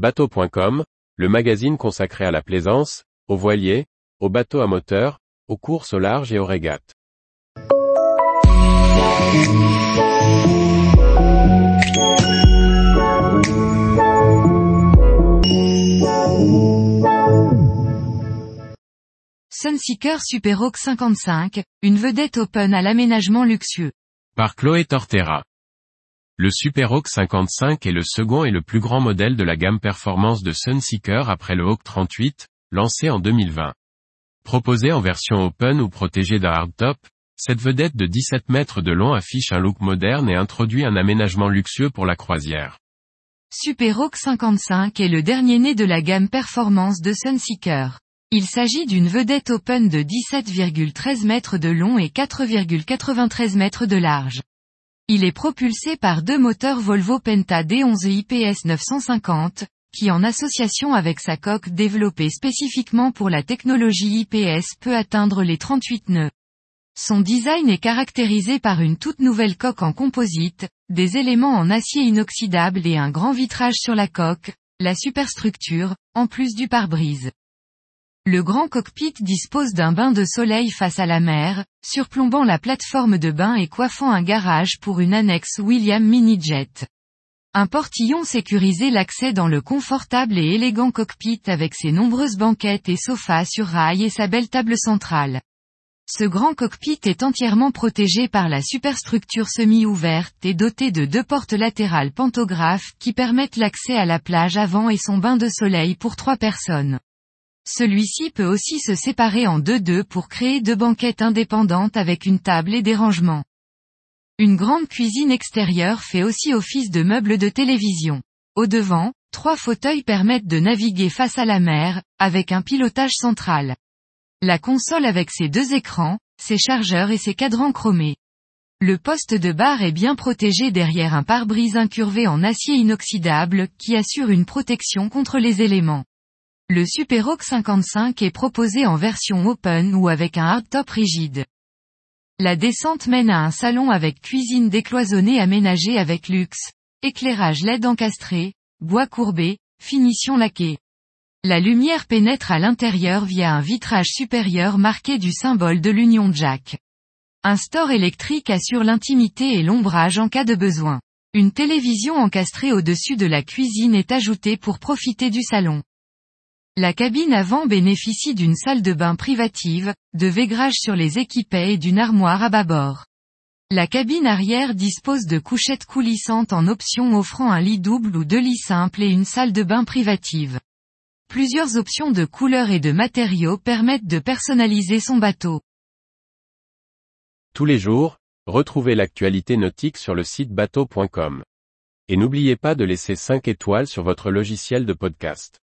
Bateau.com, le magazine consacré à la plaisance, aux voiliers, aux bateaux à moteur, aux courses au large et aux régates. Sunseeker Superhawk 55, une vedette open à l'aménagement luxueux. Par Chloé Tortera. Le Superhawk 55 est le second et le plus grand modèle de la gamme performance de Sunseeker après le Hawk 38, lancé en 2020. Proposé en version open ou protégé d'un hardtop, cette vedette de 17 mètres de long affiche un look moderne et introduit un aménagement luxueux pour la croisière. Superhawk 55 est le dernier né de la gamme performance de Sunseeker. Il s'agit d'une vedette open de 17,13 mètres de long et 4,93 mètres de large. Il est propulsé par deux moteurs Volvo Penta D11 IPS 950, qui en association avec sa coque développée spécifiquement pour la technologie IPS peut atteindre les 38 nœuds. Son design est caractérisé par une toute nouvelle coque en composite, des éléments en acier inoxydable et un grand vitrage sur la coque, la superstructure, en plus du pare-brise. Le grand cockpit dispose d'un bain de soleil face à la mer, surplombant la plateforme de bain et coiffant un garage pour une annexe William Mini-Jet. Un portillon sécurisait l'accès dans le confortable et élégant cockpit avec ses nombreuses banquettes et sofas sur rail et sa belle table centrale. Ce grand cockpit est entièrement protégé par la superstructure semi-ouverte et doté de deux portes latérales pantographes qui permettent l'accès à la plage avant et son bain de soleil pour trois personnes. Celui-ci peut aussi se séparer en deux-deux pour créer deux banquettes indépendantes avec une table et des rangements. Une grande cuisine extérieure fait aussi office de meuble de télévision. Au devant, trois fauteuils permettent de naviguer face à la mer, avec un pilotage central. La console avec ses deux écrans, ses chargeurs et ses cadrans chromés. Le poste de barre est bien protégé derrière un pare-brise incurvé en acier inoxydable qui assure une protection contre les éléments. Le Superhawk 55 est proposé en version open ou avec un hardtop rigide. La descente mène à un salon avec cuisine décloisonnée aménagée avec luxe, éclairage LED encastré, bois courbé, finition laquée. La lumière pénètre à l'intérieur via un vitrage supérieur marqué du symbole de l'Union Jack. Un store électrique assure l'intimité et l'ombrage en cas de besoin. Une télévision encastrée au-dessus de la cuisine est ajoutée pour profiter du salon. La cabine avant bénéficie d'une salle de bain privative, de végrage sur les équipets et d'une armoire à bâbord. La cabine arrière dispose de couchettes coulissantes en option offrant un lit double ou deux lits simples et une salle de bain privative. Plusieurs options de couleurs et de matériaux permettent de personnaliser son bateau. Tous les jours, retrouvez l'actualité nautique sur le site bateau.com. Et n'oubliez pas de laisser 5 étoiles sur votre logiciel de podcast.